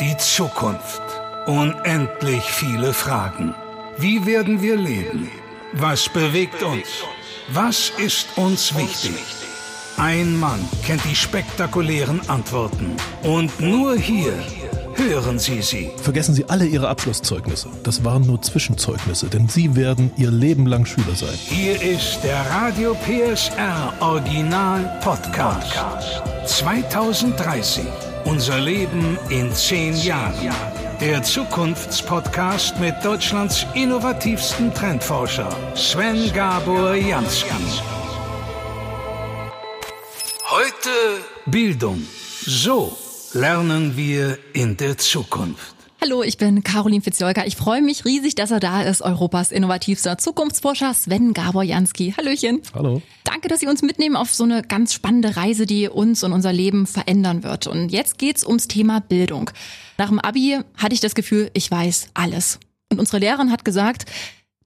Die Zukunft. Unendlich viele Fragen. Wie werden wir leben? Was bewegt uns? Was ist uns wichtig? Ein Mann kennt die spektakulären Antworten. Und nur hier hören Sie sie. Vergessen Sie alle Ihre Abschlusszeugnisse. Das waren nur Zwischenzeugnisse, denn Sie werden Ihr Leben lang Schüler sein. Hier ist der Radio PSR Original Podcast. 2030. Unser Leben in zehn Jahren. Der Zukunftspodcast mit Deutschlands innovativsten Trendforscher Sven Gabor Jansky. Heute Bildung. So lernen wir in der Zukunft. Hallo, ich bin Caroline Fitzjolka. Ich freue mich riesig, dass er da ist, Europas innovativster Zukunftsforscher Sven Gabor Jansky. Hallöchen. Hallo. Danke, dass Sie uns mitnehmen auf so eine ganz spannende Reise, die uns und unser Leben verändern wird. Und jetzt geht's ums Thema Bildung. Nach dem Abi hatte ich das Gefühl, ich weiß alles. Und unsere Lehrerin hat gesagt,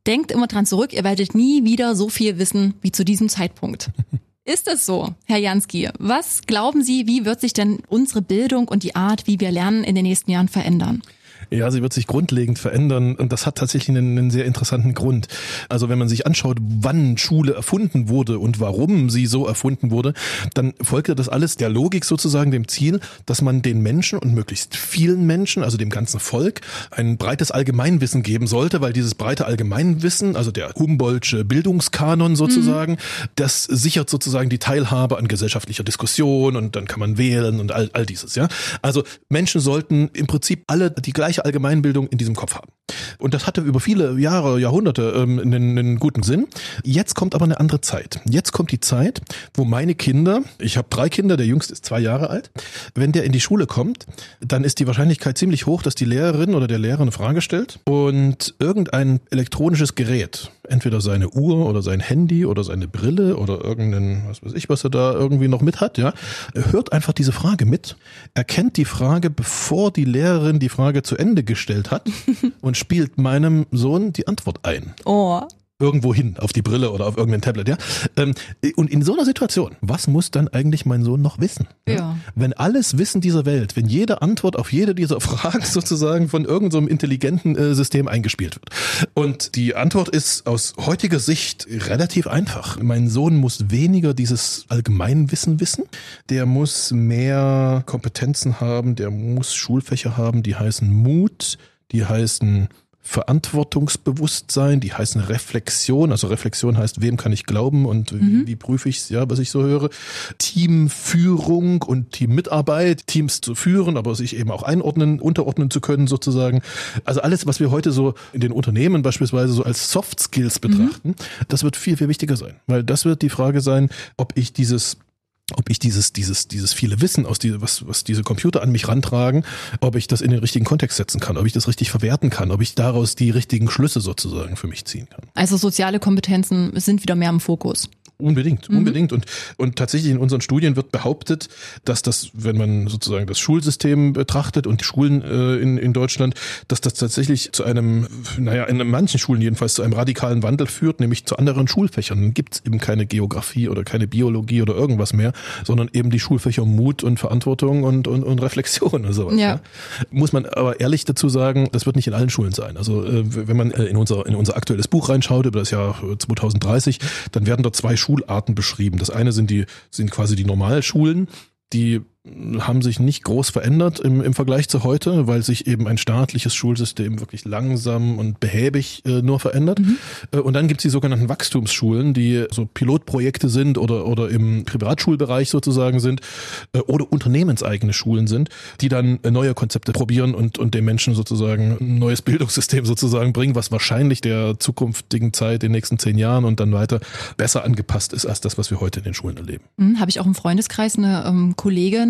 denkt immer dran zurück, ihr werdet nie wieder so viel wissen wie zu diesem Zeitpunkt. Ist es so, Herr Jansky? Was glauben Sie, wie wird sich denn unsere Bildung und die Art, wie wir lernen, in den nächsten Jahren verändern? Ja, sie wird sich grundlegend verändern und das hat tatsächlich einen, einen, sehr interessanten Grund. Also wenn man sich anschaut, wann Schule erfunden wurde und warum sie so erfunden wurde, dann folgte das alles der Logik sozusagen dem Ziel, dass man den Menschen und möglichst vielen Menschen, also dem ganzen Volk, ein breites Allgemeinwissen geben sollte, weil dieses breite Allgemeinwissen, also der Humboldtsche Bildungskanon sozusagen, mhm. das sichert sozusagen die Teilhabe an gesellschaftlicher Diskussion und dann kann man wählen und all, all dieses, ja. Also Menschen sollten im Prinzip alle die gleiche Allgemeinbildung in diesem Kopf haben. Und das hatte über viele Jahre, Jahrhunderte ähm, einen, einen guten Sinn. Jetzt kommt aber eine andere Zeit. Jetzt kommt die Zeit, wo meine Kinder, ich habe drei Kinder, der jüngste ist zwei Jahre alt, wenn der in die Schule kommt, dann ist die Wahrscheinlichkeit ziemlich hoch, dass die Lehrerin oder der Lehrer eine Frage stellt und irgendein elektronisches Gerät, entweder seine Uhr oder sein Handy oder seine Brille oder irgendein, was weiß ich, was er da irgendwie noch mit hat, ja, hört einfach diese Frage mit, erkennt die Frage, bevor die Lehrerin die Frage zu Ende gestellt hat und spielt meinem Sohn die Antwort ein. Oh irgendwo hin, auf die Brille oder auf irgendein Tablet, ja. Ähm, und in so einer Situation, was muss dann eigentlich mein Sohn noch wissen? Ja. Wenn alles Wissen dieser Welt, wenn jede Antwort auf jede dieser Fragen sozusagen von irgendeinem so intelligenten äh, System eingespielt wird. Und die Antwort ist aus heutiger Sicht relativ einfach. Mein Sohn muss weniger dieses Allgemeinwissen wissen, der muss mehr Kompetenzen haben, der muss Schulfächer haben, die heißen Mut, die heißen Verantwortungsbewusstsein, die heißen Reflexion. Also Reflexion heißt, wem kann ich glauben und mhm. wie prüfe ich es, ja, was ich so höre. Teamführung und Teammitarbeit, Teams zu führen, aber sich eben auch einordnen, unterordnen zu können sozusagen. Also alles, was wir heute so in den Unternehmen beispielsweise so als Soft Skills betrachten, mhm. das wird viel, viel wichtiger sein. Weil das wird die Frage sein, ob ich dieses ob ich dieses, dieses, dieses viele Wissen aus die, was, was diese Computer an mich rantragen, ob ich das in den richtigen Kontext setzen kann, ob ich das richtig verwerten kann, ob ich daraus die richtigen Schlüsse sozusagen für mich ziehen kann. Also soziale Kompetenzen sind wieder mehr im Fokus. Unbedingt, mhm. unbedingt. Und, und tatsächlich in unseren Studien wird behauptet, dass das, wenn man sozusagen das Schulsystem betrachtet und die Schulen äh, in, in Deutschland, dass das tatsächlich zu einem, naja, in manchen Schulen jedenfalls zu einem radikalen Wandel führt, nämlich zu anderen Schulfächern. Dann gibt es eben keine Geografie oder keine Biologie oder irgendwas mehr, sondern eben die Schulfächer Mut und Verantwortung und, und, und Reflexion und sowas. Ja. ja. Muss man aber ehrlich dazu sagen, das wird nicht in allen Schulen sein. Also äh, wenn man äh, in unser, in unser aktuelles Buch reinschaut über das Jahr 2030, dann werden dort zwei Schulen Schularten beschrieben. Das eine sind die, sind quasi die Normalschulen, die haben sich nicht groß verändert im, im Vergleich zu heute, weil sich eben ein staatliches Schulsystem wirklich langsam und behäbig äh, nur verändert. Mhm. Äh, und dann gibt's die sogenannten Wachstumsschulen, die so Pilotprojekte sind oder, oder im Privatschulbereich sozusagen sind äh, oder unternehmenseigene Schulen sind, die dann äh, neue Konzepte probieren und, und den Menschen sozusagen ein neues Bildungssystem sozusagen bringen, was wahrscheinlich der zukünftigen Zeit, den nächsten zehn Jahren und dann weiter besser angepasst ist als das, was wir heute in den Schulen erleben. Mhm, Habe ich auch im Freundeskreis eine ähm, Kollegin,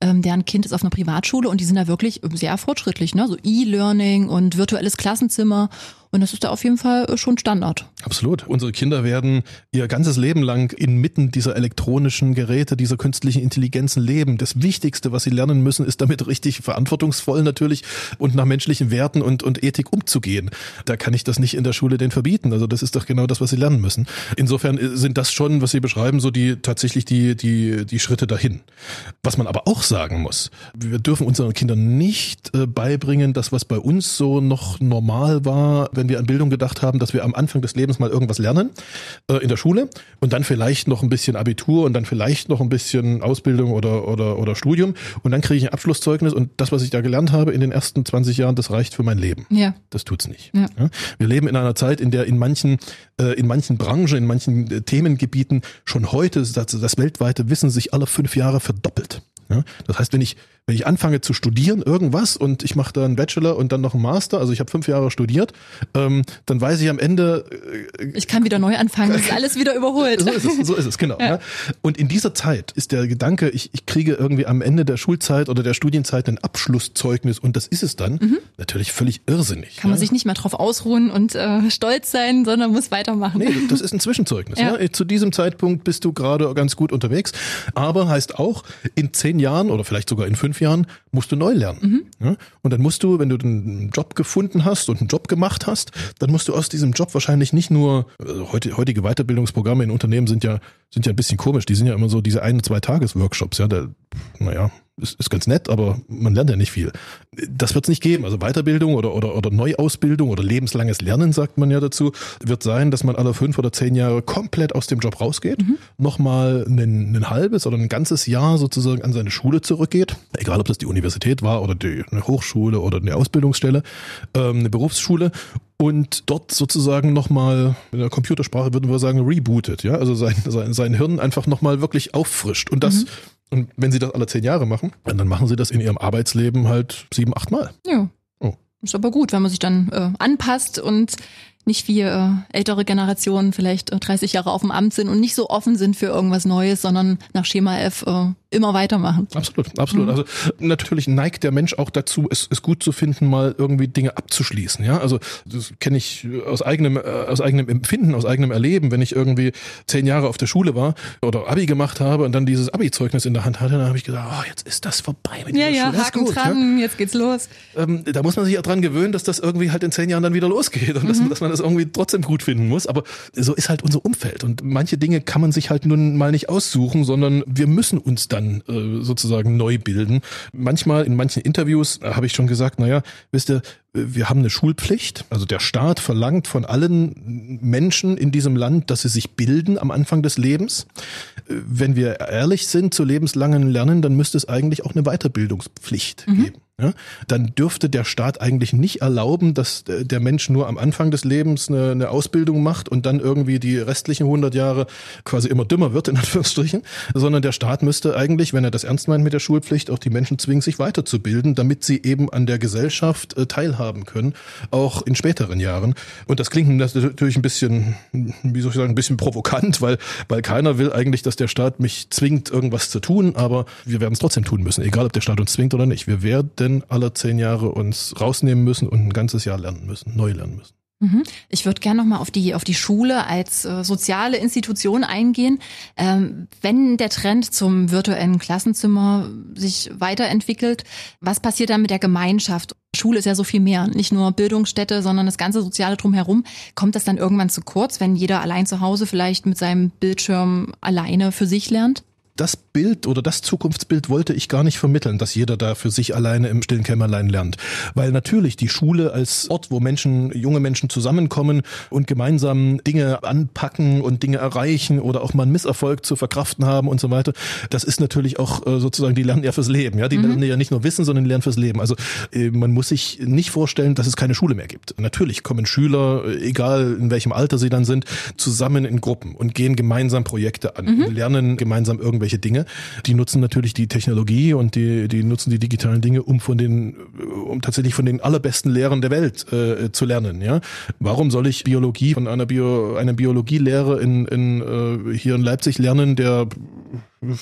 ähm, deren Kind ist auf einer Privatschule und die sind da wirklich sehr fortschrittlich, ne? So E-Learning und virtuelles Klassenzimmer und das ist da auf jeden Fall äh, schon Standard. Absolut. Unsere Kinder werden ihr ganzes Leben lang inmitten dieser elektronischen Geräte, dieser künstlichen Intelligenzen leben. Das Wichtigste, was sie lernen müssen, ist damit richtig verantwortungsvoll natürlich und nach menschlichen Werten und, und Ethik umzugehen. Da kann ich das nicht in der Schule den verbieten. Also das ist doch genau das, was sie lernen müssen. Insofern äh, sind das schon, was Sie beschreiben, so die tatsächlich die, die, die Schritte dahin. Was man aber auch sagen muss. Wir dürfen unseren Kindern nicht äh, beibringen, dass was bei uns so noch normal war, wenn wir an Bildung gedacht haben, dass wir am Anfang des Lebens mal irgendwas lernen äh, in der Schule und dann vielleicht noch ein bisschen Abitur und dann vielleicht noch ein bisschen Ausbildung oder, oder, oder Studium und dann kriege ich ein Abschlusszeugnis und das, was ich da gelernt habe in den ersten 20 Jahren, das reicht für mein Leben. Ja. Das tut's nicht. Ja. Ja? Wir leben in einer Zeit, in der in manchen, äh, in manchen Branchen, in manchen äh, Themengebieten schon heute das, das weltweite Wissen sich alle fünf Jahre verdoppelt. Das heißt, wenn ich wenn ich anfange zu studieren irgendwas und ich mache da einen Bachelor und dann noch einen Master, also ich habe fünf Jahre studiert, ähm, dann weiß ich am Ende. Äh, ich kann wieder neu anfangen, ist alles wieder überholt. So ist es, so ist es, genau. Ja. Ja. Und in dieser Zeit ist der Gedanke, ich, ich kriege irgendwie am Ende der Schulzeit oder der Studienzeit ein Abschlusszeugnis und das ist es dann, mhm. natürlich völlig irrsinnig. Kann man sich nicht mehr drauf ausruhen und äh, stolz sein, sondern muss weitermachen. Nee, das ist ein Zwischenzeugnis. Ja. Zu diesem Zeitpunkt bist du gerade ganz gut unterwegs, aber heißt auch, in zehn Jahren oder vielleicht sogar in fünf fünf Jahren musst du neu lernen. Mhm. Ja? Und dann musst du, wenn du einen Job gefunden hast und einen Job gemacht hast, dann musst du aus diesem Job wahrscheinlich nicht nur, also heute, heutige Weiterbildungsprogramme in Unternehmen sind ja, sind ja ein bisschen komisch, die sind ja immer so diese ein-, zwei Tages-Workshops, ja, da, naja, ist, ist ganz nett, aber man lernt ja nicht viel. Das wird es nicht geben. Also Weiterbildung oder, oder, oder Neuausbildung oder lebenslanges Lernen, sagt man ja dazu, wird sein, dass man alle fünf oder zehn Jahre komplett aus dem Job rausgeht, mhm. nochmal ein, ein halbes oder ein ganzes Jahr sozusagen an seine Schule zurückgeht. Egal, ob das die Universität war oder die, eine Hochschule oder eine Ausbildungsstelle, ähm, eine Berufsschule und dort sozusagen nochmal, in der Computersprache würden wir sagen, rebootet, ja, also sein, sein, sein Hirn einfach nochmal wirklich auffrischt. Und das, mhm. und wenn sie das alle zehn Jahre machen, dann machen sie das in ihrem Arbeitsleben halt sieben, acht Mal. Ja. Oh. Ist aber gut, wenn man sich dann äh, anpasst und nicht wie äh, ältere Generationen vielleicht äh, 30 Jahre auf dem Amt sind und nicht so offen sind für irgendwas Neues, sondern nach Schema F äh, immer weitermachen. Absolut, absolut. Mhm. Also natürlich neigt der Mensch auch dazu, es, es gut zu finden, mal irgendwie Dinge abzuschließen. Ja, also das kenne ich aus eigenem äh, aus eigenem Empfinden, aus eigenem Erleben. Wenn ich irgendwie zehn Jahre auf der Schule war oder Abi gemacht habe und dann dieses Abi-Zeugnis in der Hand hatte, dann habe ich gedacht, oh, jetzt ist das vorbei mit ja, ja, Schule. Haken gut, dran, ja? jetzt geht's los. Ähm, da muss man sich ja dran gewöhnen, dass das irgendwie halt in zehn Jahren dann wieder losgeht und mhm. dass, dass man das irgendwie trotzdem gut finden muss. Aber so ist halt unser Umfeld und manche Dinge kann man sich halt nun mal nicht aussuchen, sondern wir müssen uns dann dann äh, sozusagen neu bilden. Manchmal in manchen Interviews äh, habe ich schon gesagt, naja, wisst ihr, wir haben eine Schulpflicht. Also der Staat verlangt von allen Menschen in diesem Land, dass sie sich bilden am Anfang des Lebens. Wenn wir ehrlich sind zu lebenslangen Lernen, dann müsste es eigentlich auch eine Weiterbildungspflicht mhm. geben. Ja, dann dürfte der Staat eigentlich nicht erlauben, dass der Mensch nur am Anfang des Lebens eine, eine Ausbildung macht und dann irgendwie die restlichen 100 Jahre quasi immer dümmer wird, in Anführungsstrichen, sondern der Staat müsste eigentlich, wenn er das ernst meint mit der Schulpflicht, auch die Menschen zwingen, sich weiterzubilden, damit sie eben an der Gesellschaft äh, teilhaben können, auch in späteren Jahren. Und das klingt natürlich ein bisschen, wie soll ich sagen, ein bisschen provokant, weil, weil keiner will eigentlich, dass der Staat mich zwingt, irgendwas zu tun, aber wir werden es trotzdem tun müssen, egal ob der Staat uns zwingt oder nicht. Wir werden alle zehn Jahre uns rausnehmen müssen und ein ganzes Jahr lernen müssen, neu lernen müssen. Mhm. Ich würde gerne nochmal auf die, auf die Schule als äh, soziale Institution eingehen. Ähm, wenn der Trend zum virtuellen Klassenzimmer sich weiterentwickelt, was passiert dann mit der Gemeinschaft? Schule ist ja so viel mehr, nicht nur Bildungsstätte, sondern das ganze Soziale drumherum. Kommt das dann irgendwann zu kurz, wenn jeder allein zu Hause vielleicht mit seinem Bildschirm alleine für sich lernt? Das Bild oder das Zukunftsbild wollte ich gar nicht vermitteln, dass jeder da für sich alleine im stillen Kämmerlein lernt. Weil natürlich die Schule als Ort, wo Menschen, junge Menschen zusammenkommen und gemeinsam Dinge anpacken und Dinge erreichen oder auch mal einen Misserfolg zu verkraften haben und so weiter, das ist natürlich auch äh, sozusagen, die lernen ja fürs Leben. Ja, Die mhm. lernen ja nicht nur Wissen, sondern die lernen fürs Leben. Also äh, man muss sich nicht vorstellen, dass es keine Schule mehr gibt. Natürlich kommen Schüler, äh, egal in welchem Alter sie dann sind, zusammen in Gruppen und gehen gemeinsam Projekte an, mhm. lernen gemeinsam irgendwelche irgendwelche Dinge. Die nutzen natürlich die Technologie und die, die nutzen die digitalen Dinge, um von den, um tatsächlich von den allerbesten Lehrern der Welt äh, zu lernen. Ja, warum soll ich Biologie von einer Bio, einer Biologielehre in, in äh, hier in Leipzig lernen, der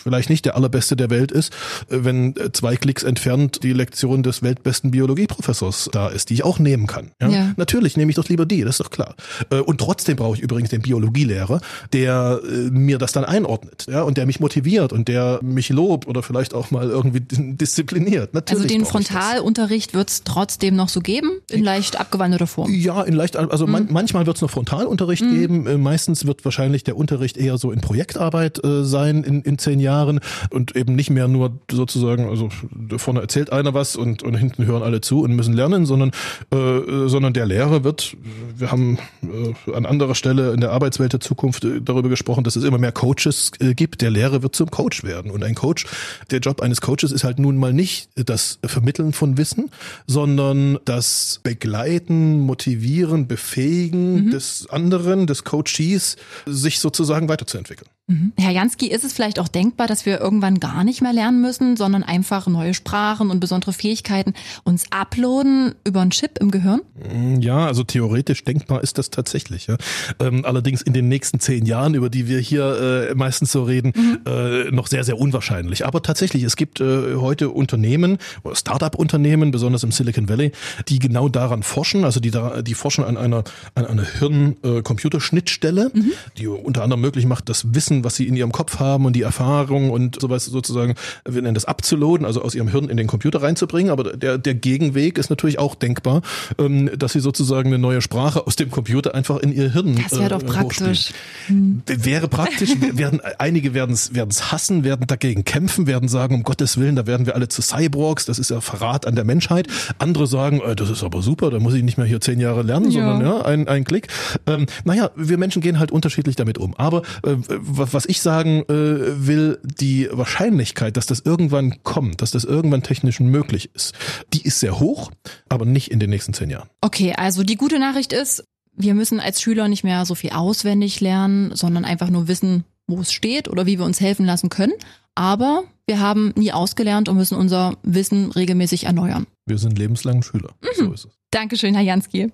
vielleicht nicht der allerbeste der Welt ist, wenn zwei Klicks entfernt die Lektion des weltbesten Biologieprofessors da ist, die ich auch nehmen kann. Ja? ja. Natürlich nehme ich doch lieber die, das ist doch klar. Äh, und trotzdem brauche ich übrigens den Biologielehrer, der äh, mir das dann einordnet, ja, und der mich motiviert und der mich lobt oder vielleicht auch mal irgendwie diszipliniert. Natürlich also den Frontalunterricht wird es trotzdem noch so geben, in leicht abgewandelter Form. Ja, in leicht, also mhm. man, manchmal wird es noch Frontalunterricht mhm. geben. Äh, meistens wird wahrscheinlich der Unterricht eher so in Projektarbeit äh, sein, in, in zehn Jahren und eben nicht mehr nur sozusagen, also vorne erzählt einer was und, und hinten hören alle zu und müssen lernen, sondern, äh, sondern der Lehrer wird, wir haben äh, an anderer Stelle in der Arbeitswelt der Zukunft äh, darüber gesprochen, dass es immer mehr Coaches äh, gibt. Der Lehrer wird zum Coach werden. Und ein Coach, der Job eines Coaches ist halt nun mal nicht das Vermitteln von Wissen, sondern das Begleiten, Motivieren, Befähigen mhm. des anderen, des Coaches, sich sozusagen weiterzuentwickeln. Mhm. Herr Jansky, ist es vielleicht auch denkbar, dass wir irgendwann gar nicht mehr lernen müssen, sondern einfach neue Sprachen und besondere Fähigkeiten uns uploaden über einen Chip im Gehirn? Mm, ja, also theoretisch denkbar ist das tatsächlich. Ja. Ähm, allerdings in den nächsten zehn Jahren, über die wir hier äh, meistens so reden, mhm. äh, noch sehr, sehr unwahrscheinlich. Aber tatsächlich, es gibt äh, heute Unternehmen, Start-up-Unternehmen, besonders im Silicon Valley, die genau daran forschen, also die, da, die forschen an einer, an einer Hirn-Computerschnittstelle, mhm. die unter anderem möglich macht, das Wissen Wissen, was sie in ihrem Kopf haben und die Erfahrung und sowas sozusagen, wir nennen das abzuladen, also aus ihrem Hirn in den Computer reinzubringen. Aber der, der Gegenweg ist natürlich auch denkbar, ähm, dass sie sozusagen eine neue Sprache aus dem Computer einfach in ihr Hirn Das wäre doch äh, praktisch. Hm. Wäre praktisch. werden, einige werden es werden es hassen, werden dagegen kämpfen, werden sagen, um Gottes Willen, da werden wir alle zu Cyborgs, das ist ja Verrat an der Menschheit. Andere sagen, äh, das ist aber super, da muss ich nicht mehr hier zehn Jahre lernen, ja. sondern ja, ein, ein Klick. Ähm, naja, wir Menschen gehen halt unterschiedlich damit um. Aber äh, was ich sagen äh, will, die Wahrscheinlichkeit, dass das irgendwann kommt, dass das irgendwann technisch möglich ist, die ist sehr hoch, aber nicht in den nächsten zehn Jahren. Okay, also die gute Nachricht ist, wir müssen als Schüler nicht mehr so viel auswendig lernen, sondern einfach nur wissen, wo es steht oder wie wir uns helfen lassen können. Aber wir haben nie ausgelernt und müssen unser Wissen regelmäßig erneuern. Wir sind lebenslang Schüler. Mhm. So ist es. Dankeschön, Herr Jansky.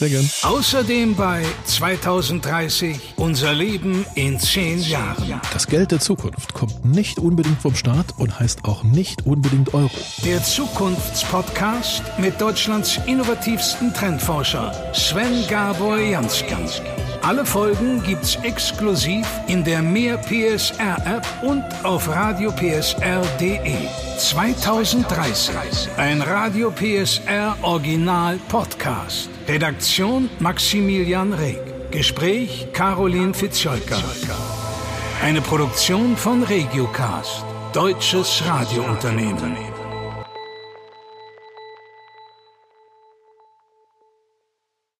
Sehr gern. Außerdem bei 2030 unser Leben in zehn Jahren. Das Geld der Zukunft kommt nicht unbedingt vom Staat und heißt auch nicht unbedingt Euro. Der Zukunftspodcast mit Deutschlands innovativsten Trendforscher Sven Gabor Jansky. Alle Folgen gibt's exklusiv in der Mehr PSR App und auf radiopsr.de. 2030. Ein Radio PSR Original Podcast. Redaktion Maximilian Reg. Gespräch Caroline Fitzjolka. Eine Produktion von Regiocast. Deutsches Radiounternehmen.